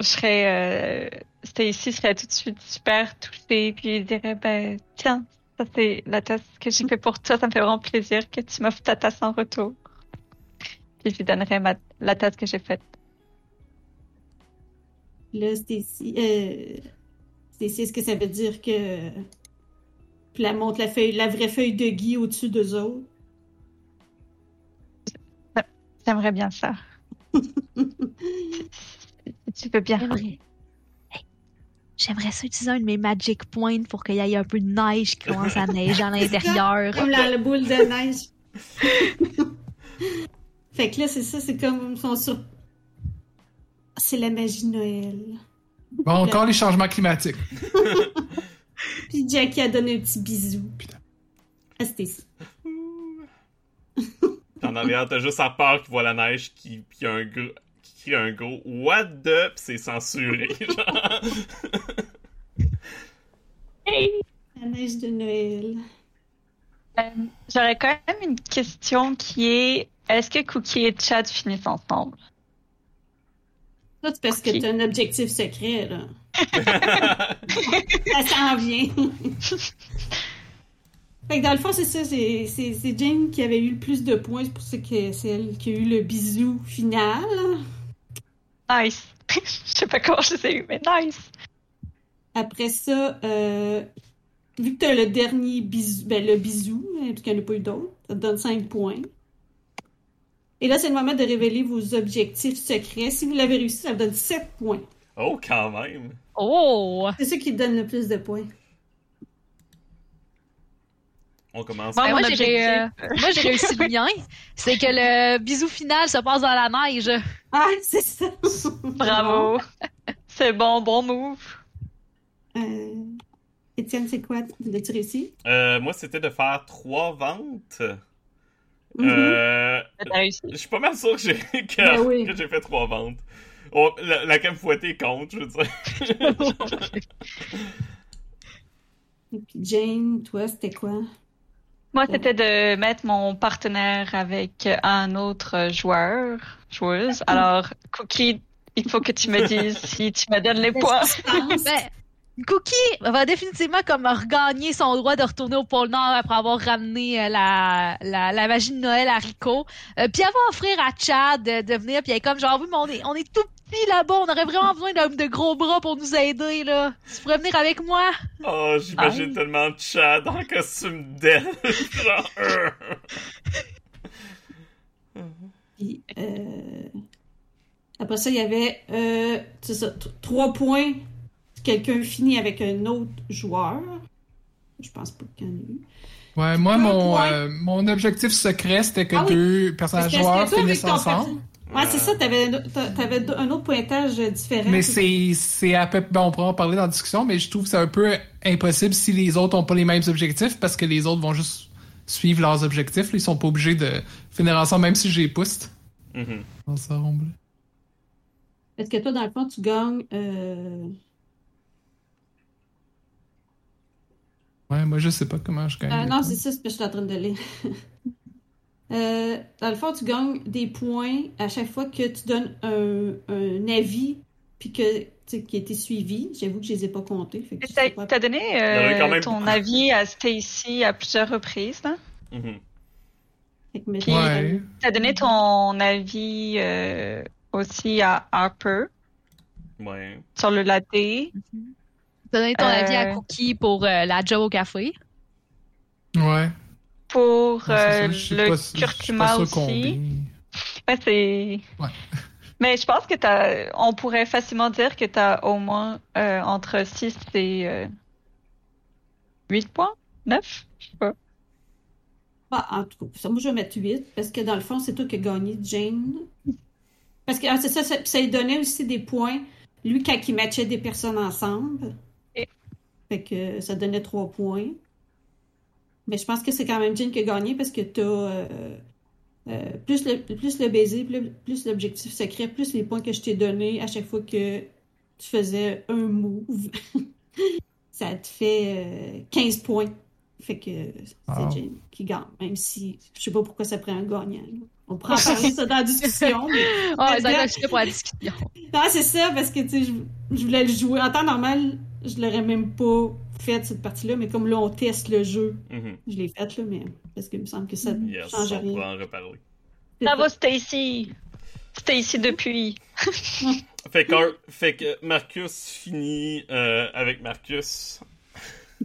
Speaker 4: je serais, Stacy serait tout de suite super touchée, puis il dirait, ben, tiens, ça c'est la tasse que j'ai fait pour toi, ça me fait vraiment plaisir que tu m'offres ta tasse en retour. Puis je lui donnerais ma, la tasse que j'ai faite.
Speaker 1: Là, Stacy, euh, est-ce que ça veut dire que. Puis elle montre la, feuille, la vraie feuille de Guy au-dessus d'eux autres?
Speaker 4: J'aimerais bien ça. tu veux bien.
Speaker 3: J'aimerais... J'aimerais ça utiliser un de mes Magic Points pour qu'il y ait un peu de neige qui commence à neiger à l'intérieur.
Speaker 1: Comme la, la boule de neige. fait que là, c'est ça, c'est comme son sur. C'est la magie de Noël.
Speaker 5: Bon, encore les changements climatiques.
Speaker 1: Puis Jackie a donné un petit bisou.
Speaker 5: Putain.
Speaker 1: À Stacy.
Speaker 2: En arrière, t'as juste Harper qui voit la neige qui, puis un gros, qui crie un gros What the? Puis c'est censuré. genre.
Speaker 1: La neige de Noël.
Speaker 4: Euh, J'aurais quand même une question qui est est-ce que Cookie et Chad finissent ensemble?
Speaker 1: Ça, c'est parce que t'as un objectif secret, là. Ça s'en vient. fait que dans le fond, c'est ça, c'est Jane qui avait eu le plus de points, c'est pour ça que c'est elle qui a eu le bisou final.
Speaker 4: Nice. Je sais pas comment je les ai eu, mais nice.
Speaker 1: Après ça, euh, vu que t'as le dernier bisou, ben le bisou, hein, parce qu'il n'y en a pas eu d'autres, ça te donne 5 points. Et là, c'est le moment de révéler vos objectifs secrets. Si vous l'avez réussi, ça vous donne 7 points.
Speaker 2: oh, quand même.
Speaker 3: Oh!
Speaker 1: C'est ça qui te donne le plus de points.
Speaker 2: On commence.
Speaker 4: Bon,
Speaker 3: Ben, j'ai euh, moi, j'ai réussi le mien. C'est que le bisou final se passe dans la neige.
Speaker 1: Ah, c'est ça!
Speaker 4: Bravo. C'est bon, bon move.
Speaker 1: Euh, Étienne, c'est quoi? L'as-tu réussi?
Speaker 2: Euh, moi, c'était de faire trois ventes.
Speaker 1: Mhm.
Speaker 2: Euh, je suis pas mal sûr que j'ai que,
Speaker 1: Ben oui.
Speaker 2: que j'ai fait trois ventes. Oh, la, la crème fouettée compte, je veux dire.
Speaker 1: Et puis Jane, toi, c'était quoi?
Speaker 4: Moi, c'était de mettre mon partenaire avec un autre joueur, joueuse. Alors, Cookie, il faut que tu me dises si tu me donnes les points.
Speaker 3: Ben, Cookie va définitivement comme regagner son droit de retourner au pôle Nord après avoir ramené euh, la, la, la magie de Noël à Rico. Euh, puis elle va offrir à Chad de, de venir, puis elle est comme genre, oui, mais on est, on est tout petit là-bas, on aurait vraiment besoin de, de gros bras pour nous aider, là. Tu pourrais venir avec moi?
Speaker 2: Oh, j'imagine tellement Chad en costume d'elfe. Genre, euh.
Speaker 1: Puis, euh, après ça, il y avait euh, c'est ça, trois points. Quelqu'un finit avec un autre joueur? Je pense pas qu'il y en ait eu.
Speaker 5: Ouais, moi,
Speaker 1: Un
Speaker 5: mon,
Speaker 1: point.
Speaker 5: euh, mon objectif secret, c'était que
Speaker 1: Ah oui.
Speaker 5: deux personnages joueurs finissent ensemble.
Speaker 1: Ouais, c'est ça, t'avais t'a- t'avais un autre pointage différent.
Speaker 5: Mais c'est c'est à peu ben, on pourra en parler dans la discussion, mais je trouve que c'est un peu impossible si les autres ont pas les mêmes objectifs parce que les autres vont juste suivre leurs objectifs. Ils sont pas obligés de finir ensemble, même si j'ai poussé dans ça ronde.
Speaker 1: Est-ce que toi, dans le fond, tu gagnes. euh,
Speaker 5: Ouais, moi je sais pas comment je gagne.
Speaker 1: euh, non, c'est ça, c'est parce que je suis en train de lire. Euh, dans le fond, tu gagnes des points à chaque fois que tu donnes un, un avis puis que, tu qui a été suivi. J'avoue que je les ai pas comptés. Pas.
Speaker 4: t'as donné euh,
Speaker 2: même
Speaker 4: ton avis à Stacy à plusieurs reprises, Puis-
Speaker 5: Ouais.
Speaker 4: T'as donné ton avis euh, aussi à Harper?
Speaker 2: Ouais.
Speaker 4: sur le latte.
Speaker 3: T'as donné ton
Speaker 4: Euh.
Speaker 3: avis à Cookie pour euh, la Joe au café.
Speaker 5: Ouais.
Speaker 4: Pour
Speaker 5: Ouais,
Speaker 4: euh,
Speaker 5: ça,
Speaker 4: le
Speaker 5: pas-
Speaker 4: curcuma aussi. Ouais, c'est.
Speaker 5: Ouais.
Speaker 4: Mais je pense que t'as. On pourrait facilement dire que t'as au moins euh, entre 6 et euh, 8 points? 9? Je sais pas.
Speaker 1: Bah, en tout cas, ça, moi, je vais mettre 8 parce que dans le fond, c'est toi qui as gagné, Jane. Parce que ah, c'est ça, ça, ça lui donnait aussi des points, lui, quand il matchait des personnes ensemble. Fait que ça donnait 3 points. Mais je pense que c'est quand même Jane qui a gagné parce que t'as euh, euh, plus, le, plus le baiser, plus, plus l'objectif secret, plus les points que je t'ai donnés à chaque fois que tu faisais un move. ça te fait euh, 15 points. Fait que c'est
Speaker 5: Wow.
Speaker 1: Jane qui gagne, même si je sais pas pourquoi ça prend un gagnant. là. On pourra en parler ça dans la discussion. mais-
Speaker 3: Ah,
Speaker 1: Là-
Speaker 3: être sujet pour la discussion.
Speaker 1: Non, c'est ça, parce que tu sais, je, je voulais le jouer. En temps normal, je l'aurais même pas fait cette partie-là, mais comme là, on teste le jeu,
Speaker 2: Mhm.
Speaker 1: je l'ai fait, là, mais parce qu'il me semble que ça ne
Speaker 2: Yes,
Speaker 1: change
Speaker 2: on
Speaker 1: rien.
Speaker 2: pourra en reparler.
Speaker 1: Ça.
Speaker 4: Stacy! Stacy depuis.
Speaker 2: Fait que, Ar- fait que Marcus finit euh, avec Marcus. Euh,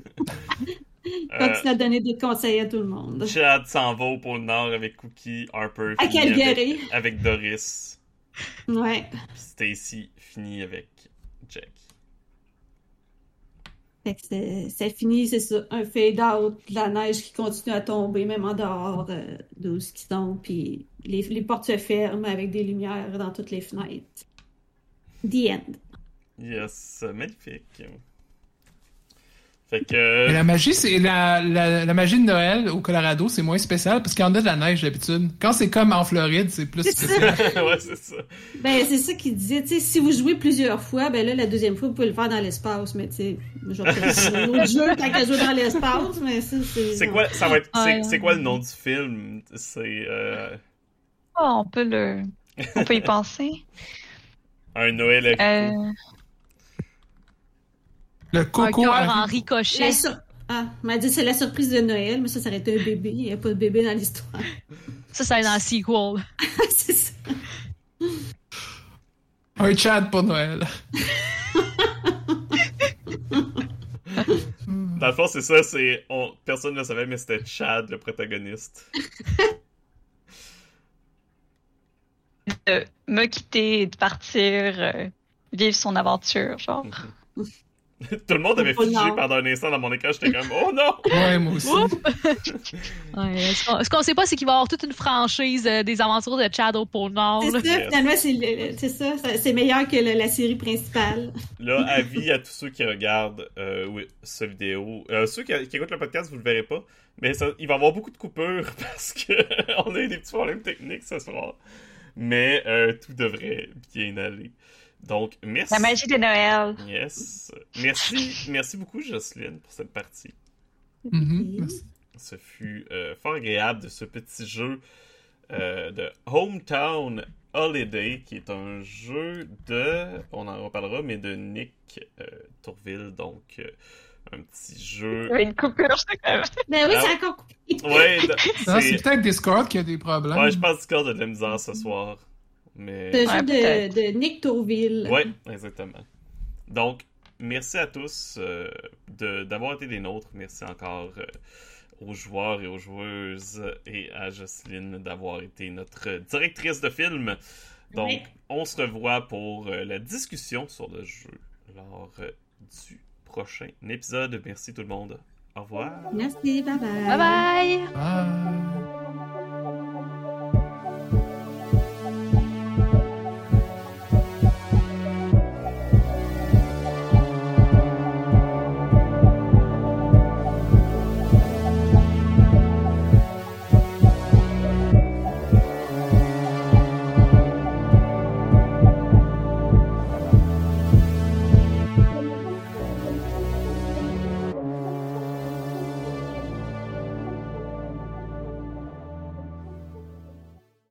Speaker 1: Continue à donner des conseils à tout le monde.
Speaker 2: Chad s'en va au pôle Nord avec Cookie, Harper
Speaker 1: À
Speaker 2: finit avec, avec Doris,
Speaker 1: Ouais.
Speaker 2: Stacy finit avec
Speaker 1: Fait que ça finit, c'est un fade-out, de la neige qui continue à tomber, même en dehors euh, d'où qui tombe, puis les, les portes se ferment avec des lumières dans toutes les fenêtres. The end.
Speaker 2: Yes, magnifique. Fait que.
Speaker 5: Mais la magie, c'est la, la, la magie de Noël au Colorado, c'est moins spécial parce qu'il y en a de la neige d'habitude. Quand c'est comme en Floride, c'est plus
Speaker 1: C'est
Speaker 5: spécial.
Speaker 2: ouais, c'est ça.
Speaker 1: Ben, c'est ça qu'il disait, tu sais, si vous jouez plusieurs fois, ben là, la deuxième fois, vous pouvez le faire dans l'espace, mais tu sais, jeu qu'à jouer dans l'espace, mais ça, c'est...
Speaker 2: C'est quoi, ça va être, c'est,
Speaker 3: Ouais.
Speaker 2: c'est quoi le nom du film? C'est euh,
Speaker 4: Oh, on peut le. On peut y penser.
Speaker 2: Un Noël à
Speaker 4: Euh,
Speaker 5: Le
Speaker 3: Un
Speaker 5: coco.
Speaker 3: en ricochet.
Speaker 1: La sur- Ah, on m'a dit c'est la surprise de Noël, mais ça, ça aurait été un bébé, il n'y a pas de bébé dans l'histoire.
Speaker 3: Ça, ça être dans le sequel.
Speaker 1: c'est ça.
Speaker 5: Un chat pour Noël.
Speaker 2: Dans le fond, c'est ça, c'est. On... Personne ne le savait, mais c'était Chad, le protagoniste.
Speaker 4: de me quitter et de partir euh, vivre son aventure, genre.
Speaker 2: Tout le monde avait
Speaker 1: Oh
Speaker 2: figé
Speaker 1: non.
Speaker 2: pendant un instant dans mon écran, j'étais comme, oh non!
Speaker 5: Ouais, moi aussi.
Speaker 3: Ouais, ce qu'on- qu'on sait pas, c'est qu'il va y avoir toute une franchise euh, des aventures de Chad au pôle Nord.
Speaker 1: C'est ça, finalement, c'est ça, ça- c'est meilleur que le- la série principale.
Speaker 2: Là, avis à tous ceux qui regardent euh, oui, ce vidéo. Euh, ceux qui, qui écoutent le podcast, vous le verrez pas. Mais ça- il va y avoir beaucoup de coupures parce que on a eu des petits problèmes techniques ce soir. Mais euh, tout devrait bien aller. Donc, merci.
Speaker 4: La magie de Noël.
Speaker 2: Yes. Merci, merci beaucoup, Jocelyne, pour cette partie.
Speaker 5: Mhm, merci.
Speaker 2: Ce fut euh, fort agréable de ce petit jeu euh, de Hometown Holiday, qui est un jeu de, on en reparlera, mais de Nick euh, Tourville, donc euh, un petit jeu.
Speaker 4: Une coupure, je même.
Speaker 1: Ben oui,
Speaker 2: Ah.
Speaker 1: c'est encore coupé.
Speaker 2: Ouais,
Speaker 5: Non,
Speaker 2: c'est-
Speaker 5: c'est peut-être Discord qui a des problèmes.
Speaker 2: ouais, je pense que Discord a de la misère ce soir. Mais.
Speaker 1: C'est le
Speaker 4: Ouais,
Speaker 1: jeu de, de Nick Tourville.
Speaker 2: Ouais, exactement. Donc, merci à tous euh, de- d'avoir été des nôtres. Merci encore euh, aux joueurs et aux joueuses et à Jocelyne d'avoir été notre directrice de film. Donc,
Speaker 1: Oui.
Speaker 2: on se revoit pour euh, la discussion sur le jeu lors euh, du prochain épisode. Merci tout le monde. Au revoir.
Speaker 1: Merci, bye bye.
Speaker 3: Bye bye!